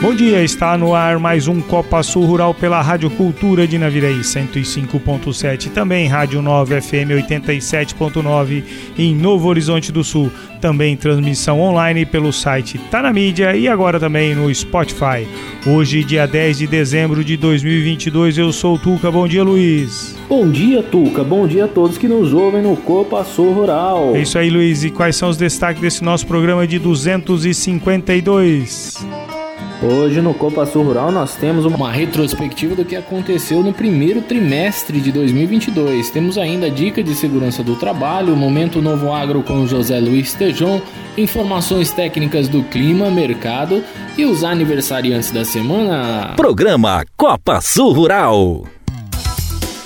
Bom dia, está no ar mais um Copa Sul Rural pela Rádio Cultura de Naviraí 105.7, também Rádio 9 FM 87.9 em Novo Horizonte do Sul, também transmissão online pelo site Tá na Mídia e agora também no Spotify. Hoje, dia 10 de dezembro de 2022, eu sou o Tuca. Bom dia, Luiz. Bom dia, Tuca. Bom dia a todos que nos ouvem no Copa Sul Rural. É isso aí, Luiz. E quais são os destaques desse nosso programa de 252? Hoje no Copa Sul Rural nós temos uma retrospectiva do que aconteceu no primeiro trimestre de 2022. Temos ainda a dica de segurança do trabalho, o Momento Novo Agro com José Luiz Tejon, informações técnicas do clima, mercado e os aniversariantes da semana. Programa Copa Sul Rural.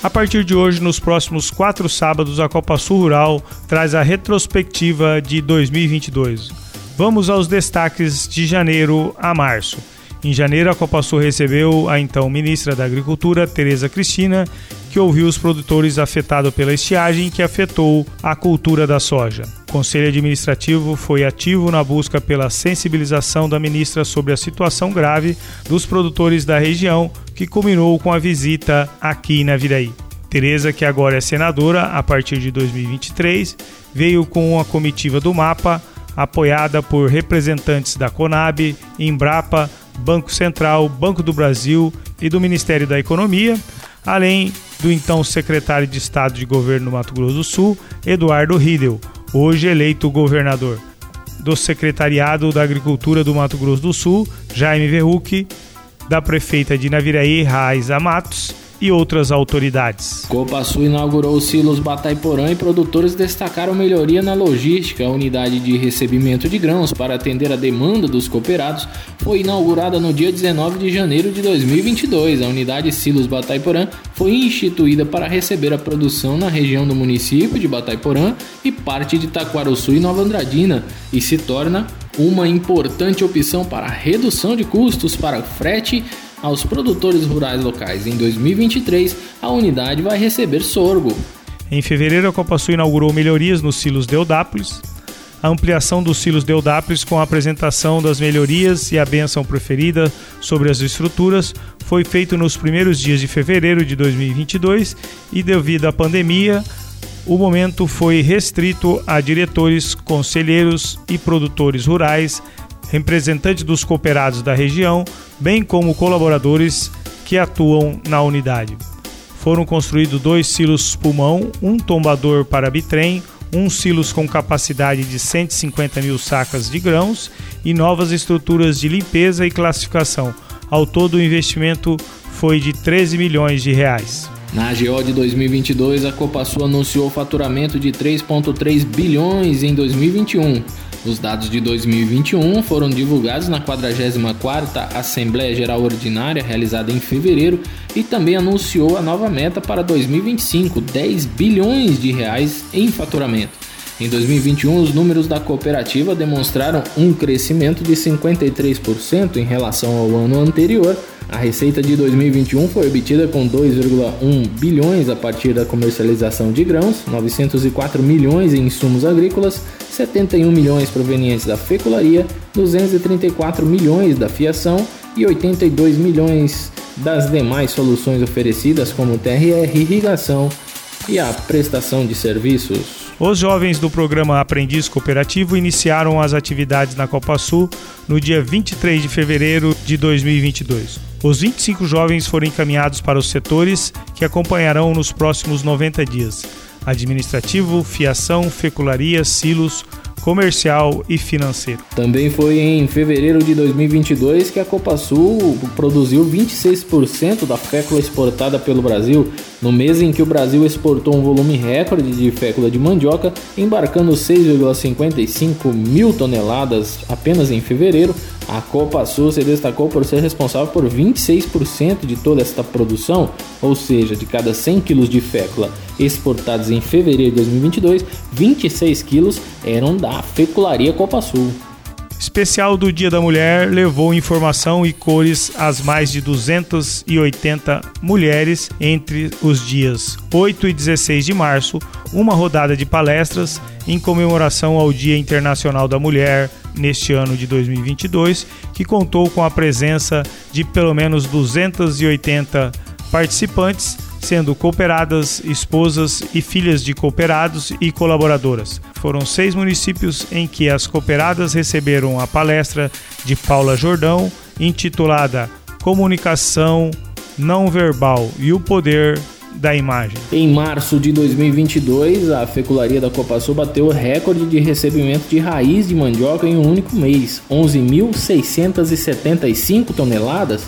A partir de hoje, nos próximos quatro sábados, a Copa Sul Rural traz a retrospectiva de 2022. Vamos aos destaques de janeiro a março. Em janeiro, a Copa Sul recebeu a então ministra da Agricultura, Tereza Cristina, que ouviu os produtores afetados pela estiagem que afetou a cultura da soja. O Conselho Administrativo foi ativo na busca pela sensibilização da ministra sobre a situação grave dos produtores da região, que culminou com a visita aqui na Viraí. Tereza, que agora é senadora a partir de 2023, veio com a comitiva do MAPA apoiada por representantes da Conab, Embrapa, Banco Central, Banco do Brasil e do Ministério da Economia, além do então secretário de Estado de Governo do Mato Grosso do Sul, Eduardo Riedel, hoje eleito governador, do Secretariado da Agricultura do Mato Grosso do Sul, Jaime Verruc, da prefeita de Naviraí, Raiza Matos, e outras autoridades. Copa Sul inaugurou os silos Bataiporã e produtores destacaram melhoria na logística. A unidade de recebimento de grãos para atender a demanda dos cooperados foi inaugurada no dia 19 de janeiro de 2022. A unidade Silos Bataiporã foi instituída para receber a produção na região do município de Bataiporã e parte de Taquaruçu e Nova Andradina e se torna uma importante opção para redução de custos para frete aos produtores rurais locais. Em 2023, a unidade vai receber sorgo. Em fevereiro, a Copa Sul inaugurou melhorias nos silos Deodápolis, a ampliação dos silos Deodápolis com a apresentação das melhorias e a benção preferida sobre as estruturas foi feito nos primeiros dias de fevereiro de 2022 e devido à pandemia, o momento foi restrito a diretores, conselheiros e produtores rurais representantes dos cooperados da região, bem como colaboradores que atuam na unidade. Foram construídos dois silos pulmão, um tombador para bitrem, um silos com capacidade de 150 mil sacas de grãos e novas estruturas de limpeza e classificação. Ao todo, o investimento foi de 13 milhões de reais. Na AGO de 2022, a Copasul anunciou faturamento de 3,3 bilhões em 2021 os dados de 2021 foram divulgados na 44ª Assembleia Geral Ordinária realizada em fevereiro e também anunciou a nova meta para 2025, 10 bilhões de reais em faturamento. Em 2021, os números da cooperativa demonstraram um crescimento de 53% em relação ao ano anterior. A receita de 2021 foi obtida com 2,1 bilhões a partir da comercialização de grãos, 904 milhões em insumos agrícolas 71 milhões provenientes da fecularia, 234 milhões da fiação e 82 milhões das demais soluções oferecidas como TRR, irrigação e a prestação de serviços. Os jovens do programa Aprendiz Cooperativo iniciaram as atividades na Copa Sul no dia 23 de fevereiro de 2022. Os 25 jovens foram encaminhados para os setores que acompanharão nos próximos 90 dias administrativo, fiação, fecularia, silos, comercial e financeiro. Também foi em fevereiro de 2022 que a Copa Sul produziu 26% da fécula exportada pelo Brasil. No mês em que o Brasil exportou um volume recorde de fécula de mandioca, embarcando 6,55 mil toneladas apenas em fevereiro, a Copa Sul se destacou por ser responsável por 26% de toda esta produção, ou seja, de cada 100 kg de fécula exportados em fevereiro de 2022, 26 kg eram da fecularia Copa Sul especial do Dia da Mulher levou informação e cores às mais de 280 mulheres entre os dias 8 e 16 de março, uma rodada de palestras em comemoração ao Dia Internacional da Mulher neste ano de 2022, que contou com a presença de pelo menos 280 participantes sendo cooperadas, esposas e filhas de cooperados e colaboradoras. Foram seis municípios em que as cooperadas receberam a palestra de Paula Jordão, intitulada Comunicação Não Verbal e o Poder da Imagem. Em março de 2022, a Fecularia da Copasul bateu o recorde de recebimento de raiz de mandioca em um único mês, 11.675 toneladas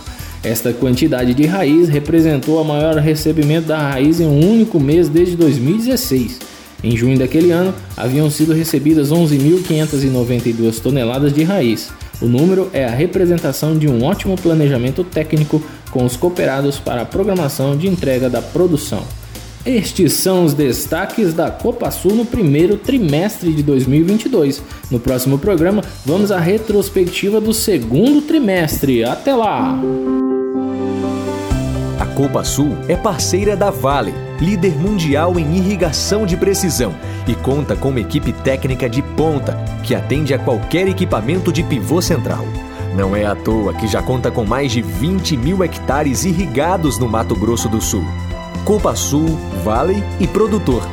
esta quantidade de raiz representou o maior recebimento da raiz em um único mês desde 2016. Em junho daquele ano, haviam sido recebidas 11.592 toneladas de raiz. O número é a representação de um ótimo planejamento técnico com os cooperados para a programação de entrega da produção. Estes são os destaques da Copa Sul no primeiro trimestre de 2022. No próximo programa, vamos à retrospectiva do segundo trimestre. Até lá! Copa Sul é parceira da Vale, líder mundial em irrigação de precisão, e conta com uma equipe técnica de ponta que atende a qualquer equipamento de pivô central. Não é à toa que já conta com mais de 20 mil hectares irrigados no Mato Grosso do Sul. Copa Sul, Vale e Produtor.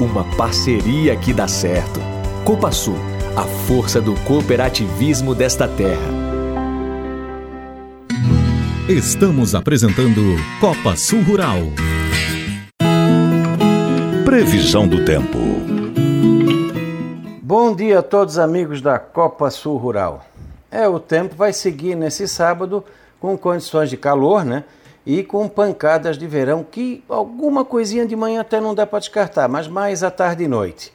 Uma parceria que dá certo. Copa Sul, a força do cooperativismo desta terra. Estamos apresentando Copa Sul Rural. Previsão do tempo. Bom dia a todos amigos da Copa Sul Rural. É, o tempo vai seguir nesse sábado com condições de calor, né? E com pancadas de verão, que alguma coisinha de manhã até não dá para descartar, mas mais à tarde e noite.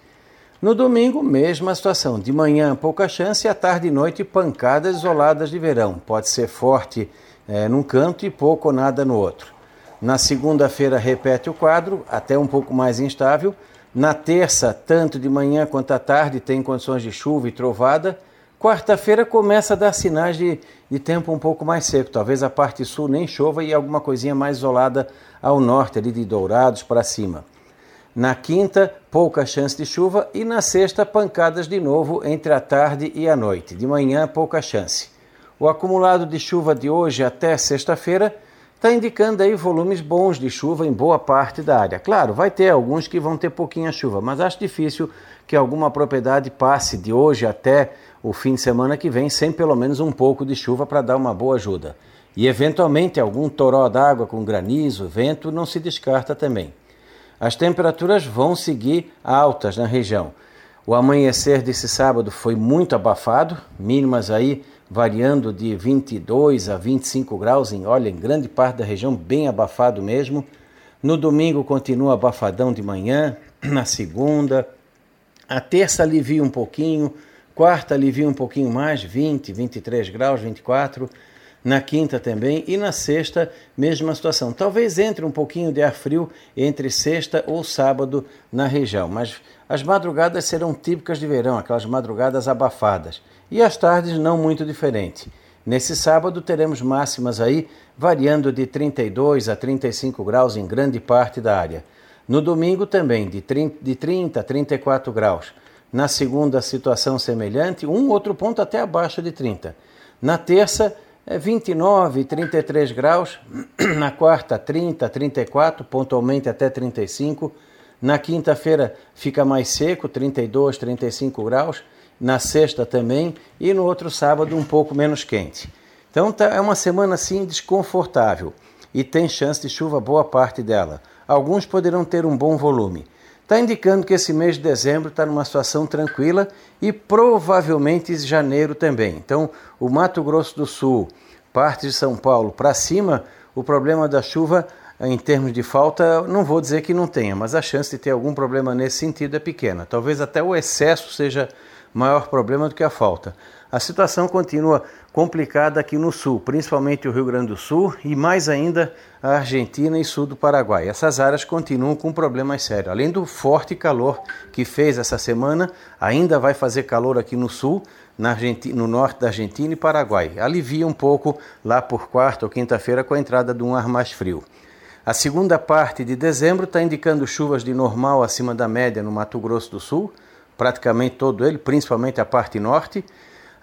No domingo, mesma situação. De manhã, pouca chance, e à tarde e noite, pancadas isoladas de verão. Pode ser forte é, num canto e pouco ou nada no outro. Na segunda-feira repete o quadro, até um pouco mais instável. Na terça, tanto de manhã quanto à tarde, tem condições de chuva e trovada. Quarta-feira começa a dar sinais de, de tempo um pouco mais seco. Talvez a parte sul nem chova e alguma coisinha mais isolada ao norte, ali de Dourados para cima. Na quinta, pouca chance de chuva e na sexta, pancadas de novo entre a tarde e a noite. De manhã, pouca chance. O acumulado de chuva de hoje até sexta-feira está indicando aí volumes bons de chuva em boa parte da área. Claro, vai ter alguns que vão ter pouquinha chuva, mas acho difícil que alguma propriedade passe de hoje até o fim de semana que vem sem pelo menos um pouco de chuva para dar uma boa ajuda. E eventualmente algum toró d'água com granizo, vento, não se descarta também. As temperaturas vão seguir altas na região. O amanhecer desse sábado foi muito abafado, mínimas aí variando de 22 a 25 graus em, olha, em grande parte da região, bem abafado mesmo. No domingo continua abafadão de manhã, na segunda. A terça alivia um pouquinho, quarta alivia um pouquinho mais, 20, 23 graus, 24. Na quinta também e na sexta, mesma situação. Talvez entre um pouquinho de ar frio entre sexta ou sábado na região, mas as madrugadas serão típicas de verão, aquelas madrugadas abafadas e as tardes não muito diferente. Nesse sábado teremos máximas aí variando de 32 a 35 graus em grande parte da área. No domingo também de 30, de 30 a 34 graus. Na segunda, situação semelhante, um outro ponto até abaixo de 30. Na terça, 29 e 33 graus. Na quarta, 30, 34, pontualmente até 35. Na quinta-feira fica mais seco, 32, 35 graus na sexta também e no outro sábado um pouco menos quente. Então tá, é uma semana assim desconfortável e tem chance de chuva boa parte dela. Alguns poderão ter um bom volume. Está indicando que esse mês de dezembro está numa situação tranquila e provavelmente janeiro também. Então, o Mato Grosso do Sul, parte de São Paulo para cima, o problema da chuva em termos de falta, não vou dizer que não tenha, mas a chance de ter algum problema nesse sentido é pequena. Talvez até o excesso seja maior problema do que a falta. A situação continua complicada aqui no sul, principalmente o Rio Grande do Sul e mais ainda a Argentina e sul do Paraguai. Essas áreas continuam com problemas sérios. Além do forte calor que fez essa semana, ainda vai fazer calor aqui no sul, no norte da Argentina e Paraguai. Alivia um pouco lá por quarta ou quinta-feira com a entrada de um ar mais frio. A segunda parte de dezembro está indicando chuvas de normal acima da média no Mato Grosso do Sul, praticamente todo ele, principalmente a parte norte.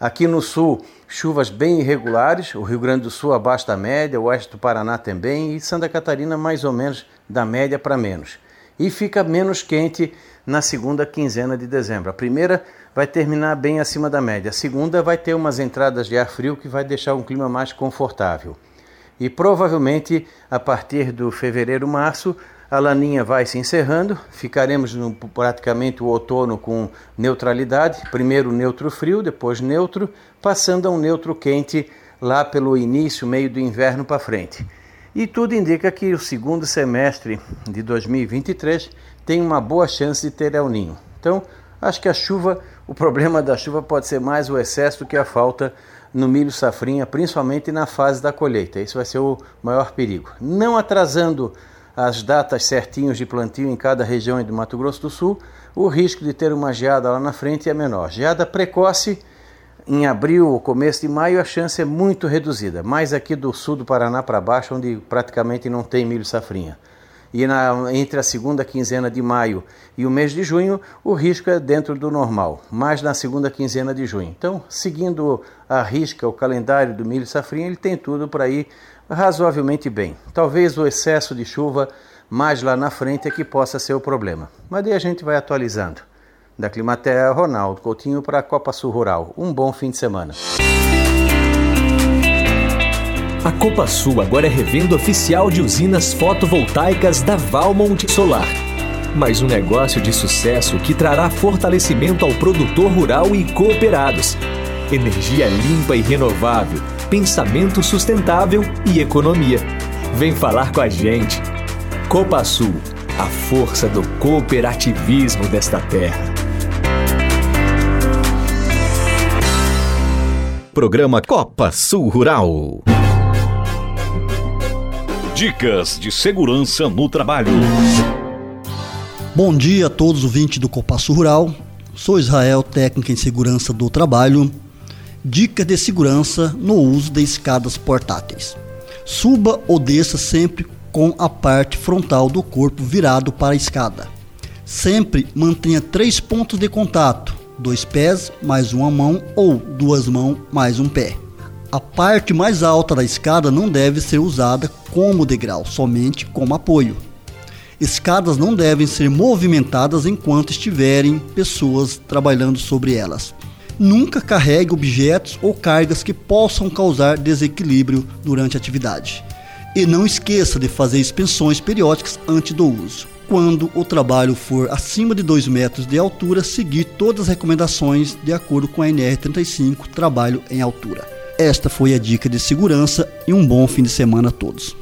Aqui no sul, chuvas bem irregulares, o Rio Grande do Sul abaixo da média, o oeste do Paraná também e Santa Catarina mais ou menos da média para menos. E fica menos quente na segunda quinzena de dezembro. A primeira vai terminar bem acima da média, a segunda vai ter umas entradas de ar frio que vai deixar um clima mais confortável. E provavelmente a partir do fevereiro, março, a laninha vai se encerrando, ficaremos no, praticamente o outono com neutralidade, primeiro neutro frio, depois neutro, passando a um neutro quente lá pelo início, meio do inverno para frente. E tudo indica que o segundo semestre de 2023 tem uma boa chance de ter El Ninho. Então, acho que a chuva, o problema da chuva pode ser mais o excesso que a falta no milho safrinha, principalmente na fase da colheita. Isso vai ser o maior perigo. Não atrasando as datas certinhos de plantio em cada região do Mato Grosso do Sul, o risco de ter uma geada lá na frente é menor. Geada precoce, em abril ou começo de maio, a chance é muito reduzida, mais aqui do sul do Paraná para baixo, onde praticamente não tem milho safrinha e na, entre a segunda quinzena de maio e o mês de junho, o risco é dentro do normal, mais na segunda quinzena de junho. Então, seguindo a risca, o calendário do milho safrinha, ele tem tudo para ir razoavelmente bem. Talvez o excesso de chuva mais lá na frente é que possa ser o problema. Mas daí a gente vai atualizando. Da Climaterra, Ronaldo Coutinho para a Copa Sul Rural. Um bom fim de semana. A Copa Sul agora é revenda oficial de usinas fotovoltaicas da Valmont Solar. Mais um negócio de sucesso que trará fortalecimento ao produtor rural e cooperados. Energia limpa e renovável, pensamento sustentável e economia. Vem falar com a gente. Copa Sul, a força do cooperativismo desta terra. Programa Copa Sul Rural. Dicas de segurança no trabalho. Bom dia a todos os ouvintes do Copasso Rural. Sou Israel, técnica em segurança do trabalho. Dicas de segurança no uso de escadas portáteis. Suba ou desça sempre com a parte frontal do corpo virado para a escada. Sempre mantenha três pontos de contato: dois pés mais uma mão ou duas mãos mais um pé. A parte mais alta da escada não deve ser usada como degrau, somente como apoio. Escadas não devem ser movimentadas enquanto estiverem pessoas trabalhando sobre elas. Nunca carregue objetos ou cargas que possam causar desequilíbrio durante a atividade. E não esqueça de fazer expensões periódicas antes do uso. Quando o trabalho for acima de 2 metros de altura, seguir todas as recomendações de acordo com a NR35 Trabalho em Altura. Esta foi a dica de segurança e um bom fim de semana a todos.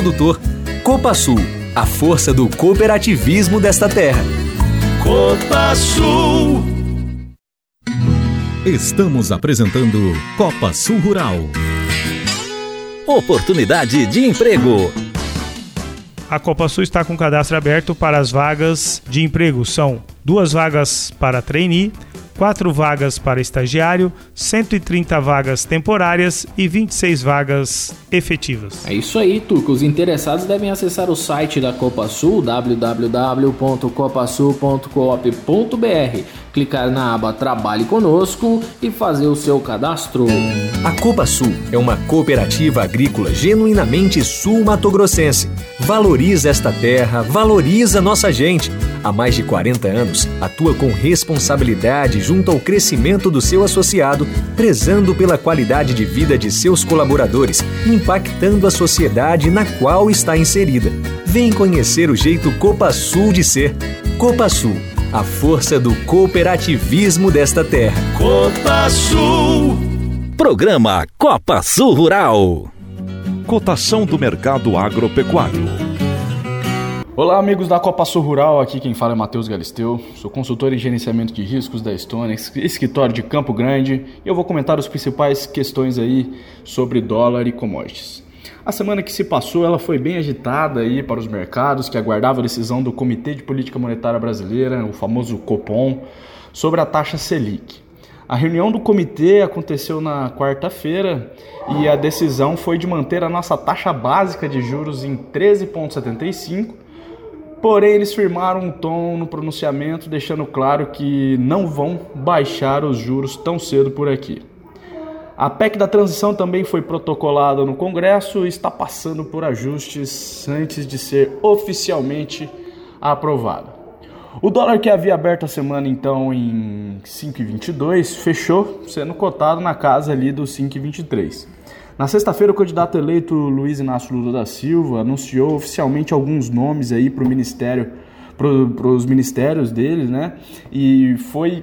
produtor. Copa Sul, a força do cooperativismo desta terra. Copa Sul. Estamos apresentando Copa Sul Rural. Oportunidade de emprego. A Copa Sul está com cadastro aberto para as vagas de emprego. São duas vagas para trainee, 4 vagas para estagiário, 130 vagas temporárias e 26 vagas efetivas. É isso aí, Turco. Os interessados devem acessar o site da Copa Sul, www.copasul.coop.br, clicar na aba Trabalhe Conosco e fazer o seu cadastro. A Copa Sul é uma cooperativa agrícola genuinamente sul-matogrossense. Valoriza esta terra, valoriza nossa gente. Há mais de 40 anos, atua com responsabilidade junto ao crescimento do seu associado, prezando pela qualidade de vida de seus colaboradores, impactando a sociedade na qual está inserida. Vem conhecer o jeito Copa Sul de ser. Copa Sul, a força do cooperativismo desta terra. Copa Sul. Programa Copa Sul Rural. Cotação do mercado agropecuário. Olá, amigos da Copa Sul Rural. Aqui quem fala é Matheus Galisteu. Sou consultor em gerenciamento de riscos da Estônia, escritório de Campo Grande, e eu vou comentar as principais questões aí sobre dólar e commodities. A semana que se passou, ela foi bem agitada aí para os mercados que aguardavam a decisão do Comitê de Política Monetária Brasileira, o famoso Copom, sobre a taxa Selic. A reunião do comitê aconteceu na quarta-feira e a decisão foi de manter a nossa taxa básica de juros em 13,75 Porém, eles firmaram um tom no pronunciamento, deixando claro que não vão baixar os juros tão cedo por aqui. A PEC da transição também foi protocolada no Congresso e está passando por ajustes antes de ser oficialmente aprovada. O dólar que havia aberto a semana então em 5,22 fechou sendo cotado na casa ali dos 5,23. Na sexta-feira, o candidato eleito Luiz Inácio Lula da Silva anunciou oficialmente alguns nomes aí para o ministério, para os ministérios dele, né? E foi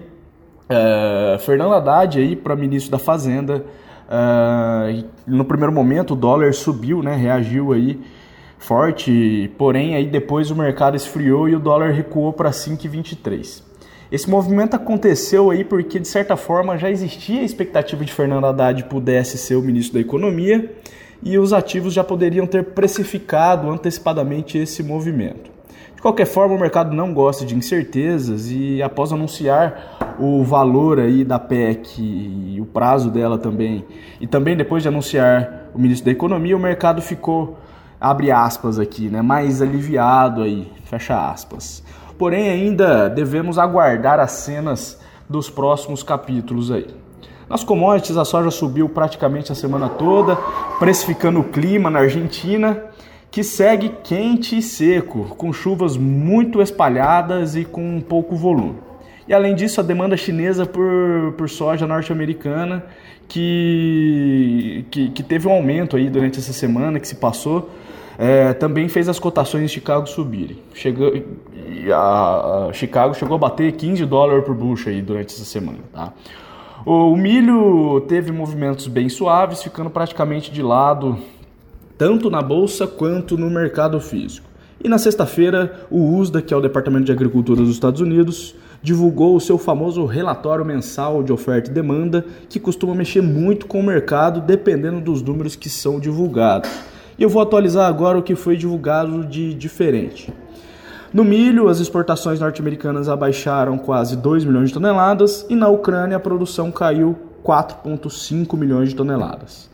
é, Fernando Haddad aí para ministro da Fazenda. É, no primeiro momento, o dólar subiu, né? Reagiu aí forte, porém aí depois o mercado esfriou e o dólar recuou para 5,23. Esse movimento aconteceu aí porque, de certa forma, já existia a expectativa de Fernando Haddad pudesse ser o ministro da Economia e os ativos já poderiam ter precificado antecipadamente esse movimento. De qualquer forma, o mercado não gosta de incertezas e após anunciar o valor aí da PEC e o prazo dela também, e também depois de anunciar o ministro da Economia, o mercado ficou abre aspas aqui, né, mais aliviado aí, fecha aspas porém ainda devemos aguardar as cenas dos próximos capítulos aí. Nas commodities, a soja subiu praticamente a semana toda, precificando o clima na Argentina, que segue quente e seco, com chuvas muito espalhadas e com pouco volume. E além disso, a demanda chinesa por, por soja norte-americana, que, que, que teve um aumento aí durante essa semana que se passou, é, também fez as cotações em Chicago subirem. Chegou, a, a Chicago chegou a bater 15 dólares por bucha aí durante essa semana. Tá? O, o milho teve movimentos bem suaves, ficando praticamente de lado tanto na bolsa quanto no mercado físico. E na sexta-feira, o USDA, que é o Departamento de Agricultura dos Estados Unidos, divulgou o seu famoso relatório mensal de oferta e demanda, que costuma mexer muito com o mercado dependendo dos números que são divulgados. E eu vou atualizar agora o que foi divulgado de diferente. No milho, as exportações norte-americanas abaixaram quase 2 milhões de toneladas e na Ucrânia a produção caiu 4,5 milhões de toneladas.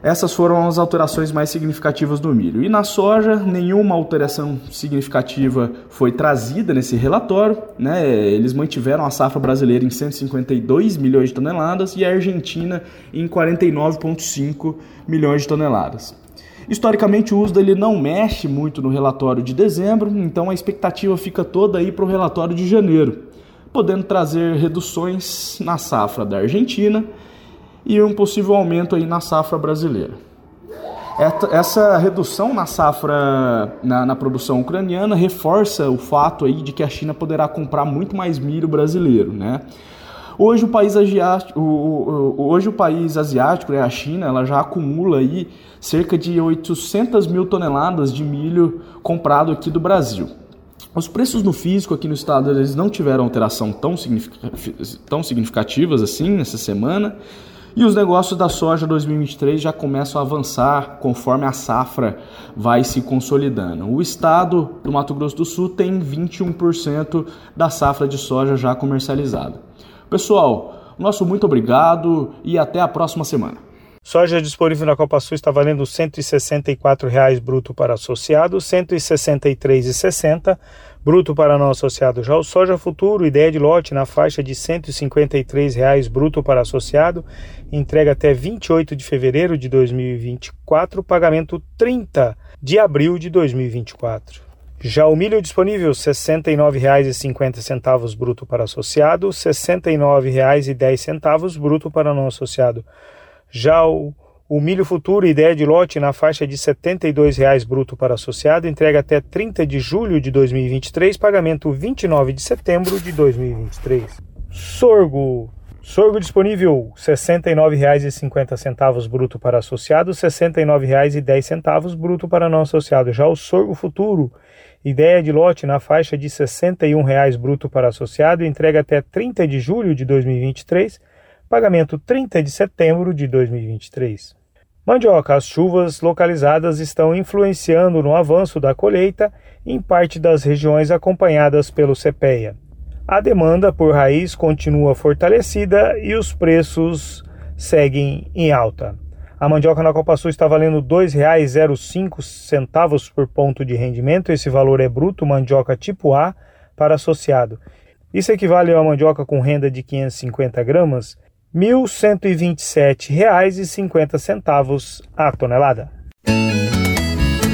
Essas foram as alterações mais significativas do milho. E na soja, nenhuma alteração significativa foi trazida nesse relatório. Né? Eles mantiveram a safra brasileira em 152 milhões de toneladas e a Argentina em 49,5 milhões de toneladas. Historicamente, o USDA ele não mexe muito no relatório de dezembro, então a expectativa fica toda aí para o relatório de janeiro, podendo trazer reduções na safra da Argentina e um possível aumento aí na safra brasileira. Essa redução na safra, na, na, produção ucraniana, reforça o fato aí de que a China poderá comprar muito mais milho brasileiro, né? Hoje o país asiático, o, o, hoje o país asiático, né, a China, ela já acumula aí cerca de 800 mil toneladas de milho comprado aqui do Brasil. Os preços no físico aqui no estado eles não tiveram alteração tão, tão significativas assim nessa semana. E os negócios da soja 2023 já começam a avançar conforme a safra vai se consolidando. O estado do Mato Grosso do Sul tem 21% da safra de soja já comercializada. Pessoal, nosso muito obrigado e até a próxima semana. Soja disponível na Copa Sul está valendo R$ 164,00 bruto para associado, R$ 163,60 bruto para não associado. Já o soja futuro, ideia de lote na faixa de R$ 153,00 bruto para associado, entrega até 28 de fevereiro de 2024, pagamento 30 de abril de 2024. Já o milho disponível, R$ 69,50 bruto para associado, R$ 69,10 bruto para não associado. Já o, o milho futuro, ideia de lote, na faixa de R$ 72,00 bruto para associado, entrega até 30 de julho de 2023, pagamento 29 de setembro de 2023. Sorgo. Sorgo disponível R$ 69,50 bruto para associado, R$ 69,10 bruto para não associado. Já o sorgo futuro, ideia de lote na faixa de R$ 61,00 bruto para associado, entrega até 30 de julho de 2023, pagamento 30 de setembro de 2023. Mandioca, as chuvas localizadas estão influenciando no avanço da colheita em parte das regiões acompanhadas pelo CPEA. A demanda por raiz continua fortalecida e os preços seguem em alta. A mandioca na Copa Sul está valendo R$ 2,05 por ponto de rendimento. Esse valor é bruto, mandioca tipo A para associado. Isso equivale a uma mandioca com renda de 550 gramas R$ 1.127,50 a tonelada.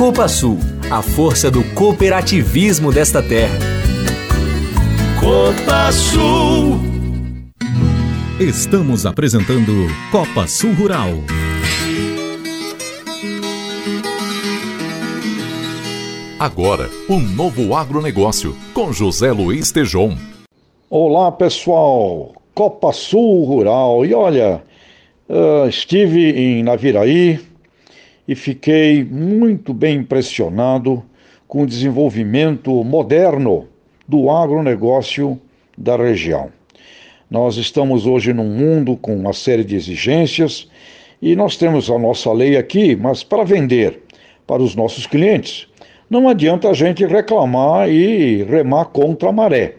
Copa Sul, a força do cooperativismo desta terra. Copa Sul. Estamos apresentando Copa Sul Rural. Agora, o um novo agronegócio, com José Luiz Tejon. Olá, pessoal. Copa Sul Rural. E olha, uh, estive em Naviraí e fiquei muito bem impressionado com o desenvolvimento moderno do agronegócio da região. Nós estamos hoje num mundo com uma série de exigências e nós temos a nossa lei aqui, mas para vender para os nossos clientes, não adianta a gente reclamar e remar contra a maré.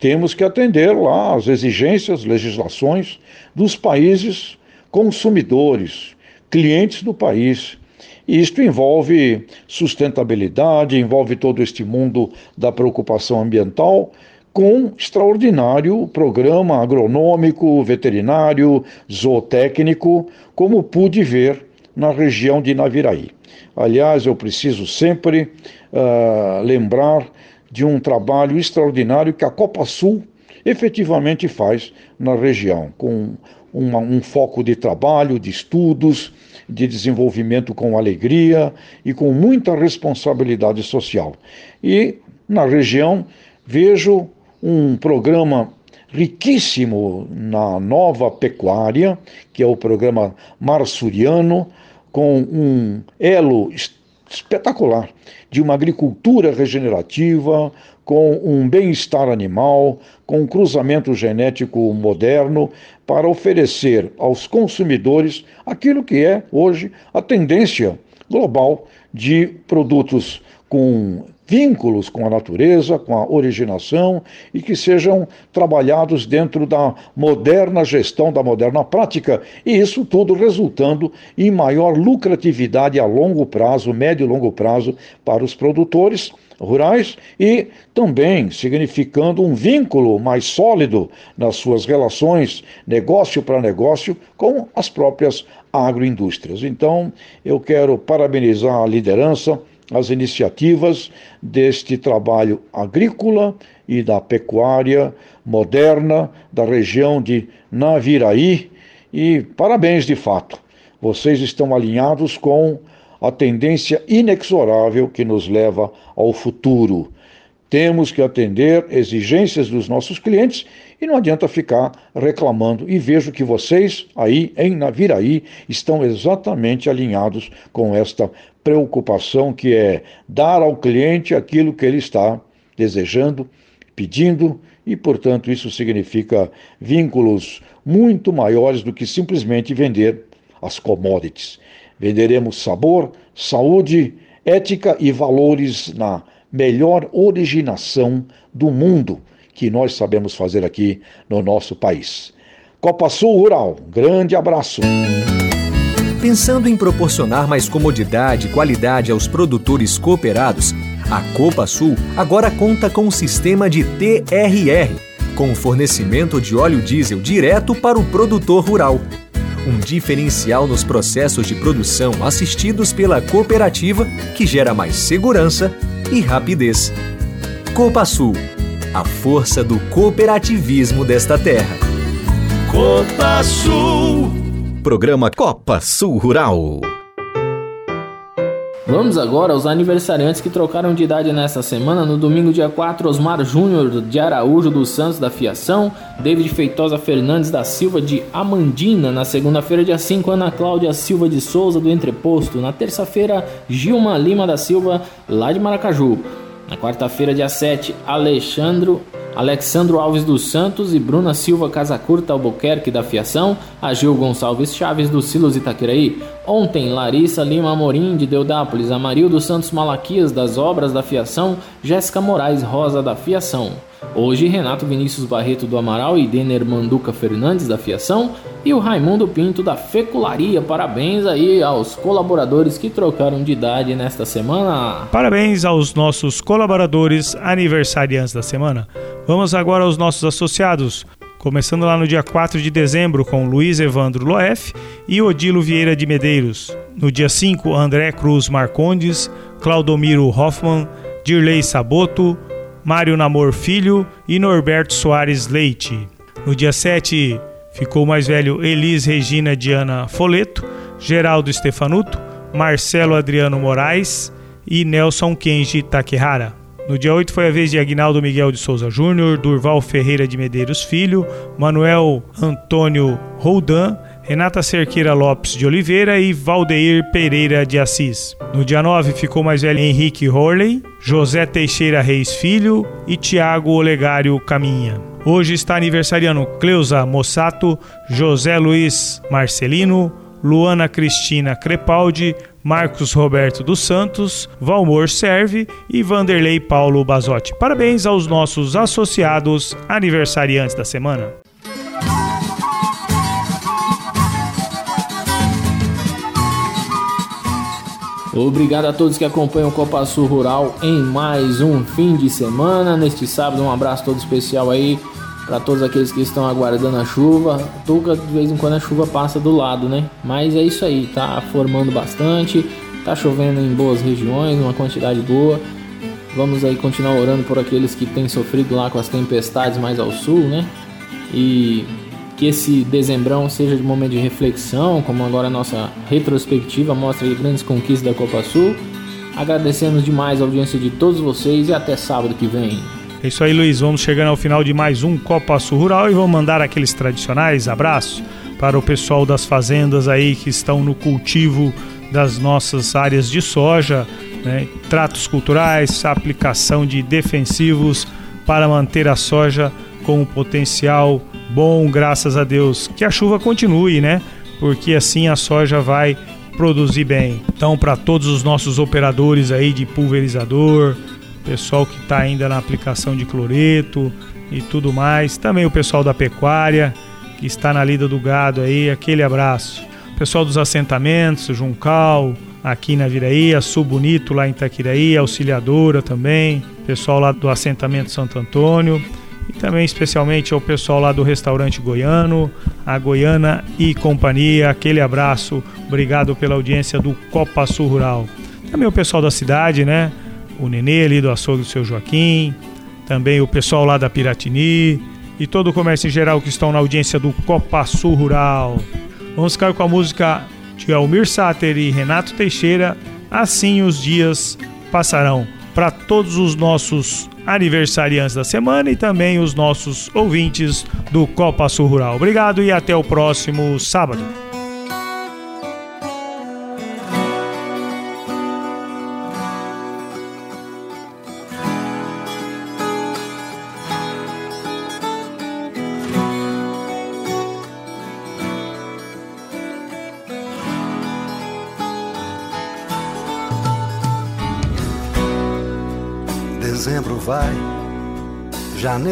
Temos que atender lá às exigências, legislações dos países consumidores, clientes do país. E isto envolve sustentabilidade, envolve todo este mundo da preocupação ambiental, com extraordinário programa agronômico, veterinário, zootécnico, como pude ver na região de Naviraí. Aliás, eu preciso sempre uh, lembrar de um trabalho extraordinário que a Copa Sul efetivamente faz na região, com uma, um foco de trabalho, de estudos, de desenvolvimento com alegria e com muita responsabilidade social. E na região vejo um programa riquíssimo na nova pecuária, que é o programa Marsuriano, com um elo espetacular de uma agricultura regenerativa, com um bem-estar animal, com um cruzamento genético moderno, para oferecer aos consumidores aquilo que é hoje a tendência global de produtos com vínculos com a natureza, com a originação e que sejam trabalhados dentro da moderna gestão, da moderna prática, e isso tudo resultando em maior lucratividade a longo prazo, médio e longo prazo para os produtores rurais e também significando um vínculo mais sólido nas suas relações negócio para negócio com as próprias agroindústrias. Então, eu quero parabenizar a liderança as iniciativas deste trabalho agrícola e da pecuária moderna da região de Naviraí e parabéns de fato. Vocês estão alinhados com a tendência inexorável que nos leva ao futuro. Temos que atender exigências dos nossos clientes e não adianta ficar reclamando. E vejo que vocês aí em Naviraí estão exatamente alinhados com esta preocupação que é dar ao cliente aquilo que ele está desejando, pedindo, e, portanto, isso significa vínculos muito maiores do que simplesmente vender as commodities. Venderemos sabor, saúde, ética e valores na melhor originação do mundo que nós sabemos fazer aqui no nosso país. Copa Sul Rural, grande abraço. Pensando em proporcionar mais comodidade e qualidade aos produtores cooperados, a Copa Sul agora conta com um sistema de TRR, com fornecimento de óleo diesel direto para o produtor rural. Um diferencial nos processos de produção assistidos pela cooperativa que gera mais segurança e rapidez. Copa Sul, a força do cooperativismo desta terra. Copa Sul. Programa Copa Sul Rural. Vamos agora aos aniversariantes que trocaram de idade nesta semana. No domingo, dia 4, Osmar Júnior de Araújo dos Santos da Fiação, David Feitosa Fernandes da Silva de Amandina. Na segunda-feira, dia 5, Ana Cláudia Silva de Souza do Entreposto. Na terça-feira, Gilma Lima da Silva, lá de Maracaju. Na quarta-feira, dia 7, Alexandro Alexandro Alves dos Santos e Bruna Silva Casacurta Albuquerque da Fiação, a Gil Gonçalves Chaves do Silos Itaquiraí. Ontem, Larissa Lima Amorim de Deudápolis, Amarildo Santos Malaquias das Obras da Fiação, Jéssica Moraes Rosa da Fiação. Hoje, Renato Vinícius Barreto do Amaral e Denner Manduca Fernandes da Fiação e o Raimundo Pinto da Fecularia. Parabéns aí aos colaboradores que trocaram de idade nesta semana. Parabéns aos nossos colaboradores aniversariantes da semana. Vamos agora aos nossos associados. Começando lá no dia 4 de dezembro com Luiz Evandro Loef e Odilo Vieira de Medeiros. No dia 5, André Cruz Marcondes, Claudomiro Hoffman, Dirley Saboto, Mário Namor Filho e Norberto Soares Leite. No dia 7, ficou mais velho Elis Regina Diana Foleto, Geraldo Stefanuto, Marcelo Adriano Moraes e Nelson Kenji Takehara. No dia 8 foi a vez de Agnaldo Miguel de Souza Júnior, Durval Ferreira de Medeiros Filho, Manuel Antônio Roldan, Renata Cerqueira Lopes de Oliveira e Valdeir Pereira de Assis. No dia 9 ficou mais velho Henrique Horley, José Teixeira Reis Filho e Tiago Olegário Caminha. Hoje está aniversariando Cleusa Mossato, José Luiz Marcelino, Luana Cristina Crepaldi, Marcos Roberto dos Santos, Valmor Serve e Vanderlei Paulo Bazotti. Parabéns aos nossos associados aniversariantes da semana. Obrigado a todos que acompanham o Copa Sul Rural em mais um fim de semana. Neste sábado, um abraço todo especial aí para todos aqueles que estão aguardando a chuva. Tuca, de vez em quando a chuva passa do lado, né? Mas é isso aí, tá formando bastante, tá chovendo em boas regiões, uma quantidade boa. Vamos aí continuar orando por aqueles que têm sofrido lá com as tempestades mais ao sul, né? E que esse dezembrão seja de momento de reflexão, como agora a nossa retrospectiva mostra aí grandes conquistas da Copa Sul. Agradecemos demais a audiência de todos vocês e até sábado que vem. É isso aí, Luiz. Vamos chegando ao final de mais um Copa Sul Rural e vamos mandar aqueles tradicionais abraços para o pessoal das fazendas aí que estão no cultivo das nossas áreas de soja, né? tratos culturais, aplicação de defensivos para manter a soja com um potencial bom, graças a Deus. Que a chuva continue, né? Porque assim a soja vai produzir bem. Então, para todos os nossos operadores aí de pulverizador, pessoal que está ainda na aplicação de cloreto e tudo mais, também o pessoal da pecuária que está na lida do gado aí, aquele abraço. Pessoal dos assentamentos, Juncal, aqui na Viraí, a Sul Bonito lá em Itaquiraí, Auxiliadora também, pessoal lá do assentamento Santo Antônio e também especialmente ao pessoal lá do restaurante Goiano, a Goiana e companhia. Aquele abraço, obrigado pela audiência do Copa Sul Rural. Também o pessoal da cidade, né? O Nenê ali do açougue do seu Joaquim, também o pessoal lá da Piratini e todo o comércio em geral que estão na audiência do Copa Sul Rural. Vamos ficar com a música de Almir Sater e Renato Teixeira, Assim os Dias Passarão. para todos os nossos aniversariantes da semana e também os nossos ouvintes do Copa Sul Rural. Obrigado e até o próximo sábado.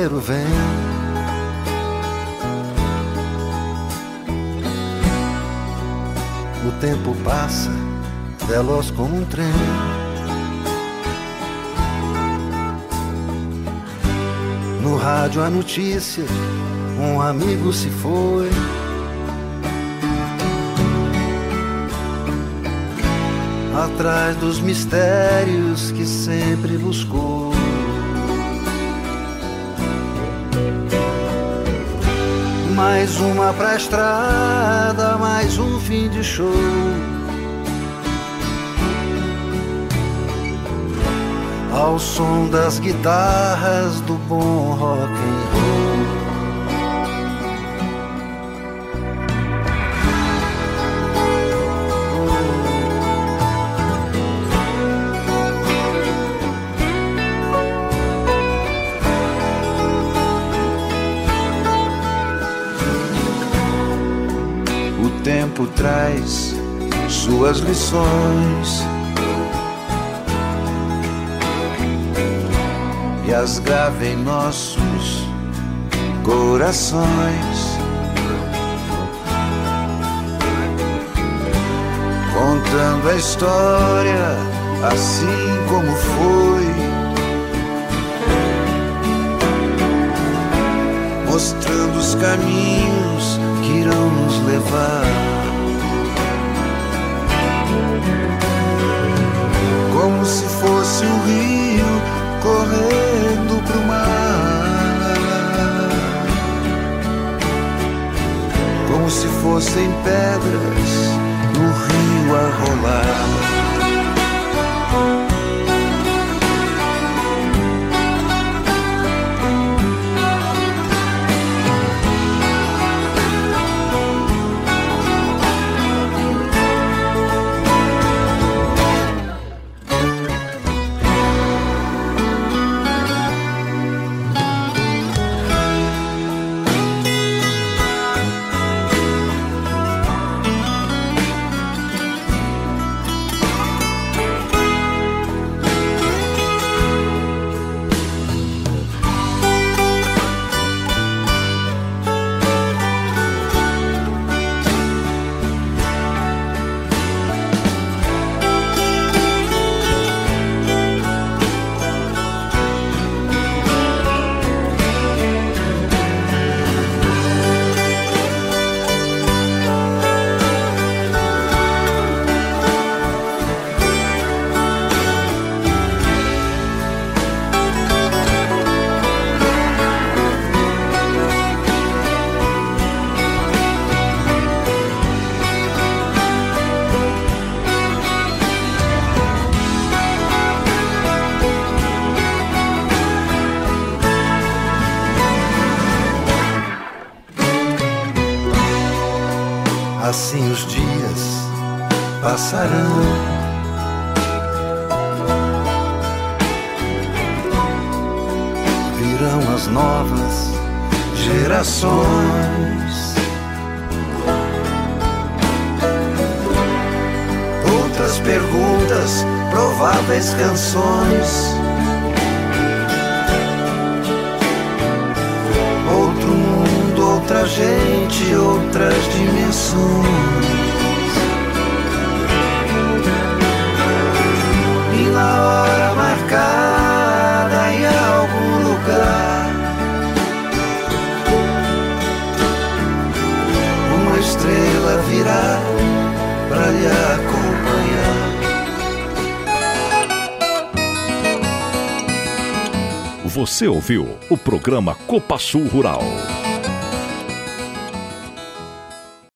Janeiro vem. O tempo passa, veloz como um trem. No rádio a notícia, um amigo se foi. Atrás dos mistérios que sempre buscou. Mais uma pra estrada, mais um fim de show. Ao som das guitarras do bom rock suas lições e as grava em nossos corações. Contando a história assim como foi. Mostrando os caminhos que irão nos levar. Fossem pedras no rio a rolar. Assim os dias passarão. Virão as novas gerações. Outras perguntas, prováveis canções. Gente, outras dimensões. E na hora marcada em algum lugar, uma estrela virá para lhe acompanhar. Você ouviu o programa Copa Sul Rural.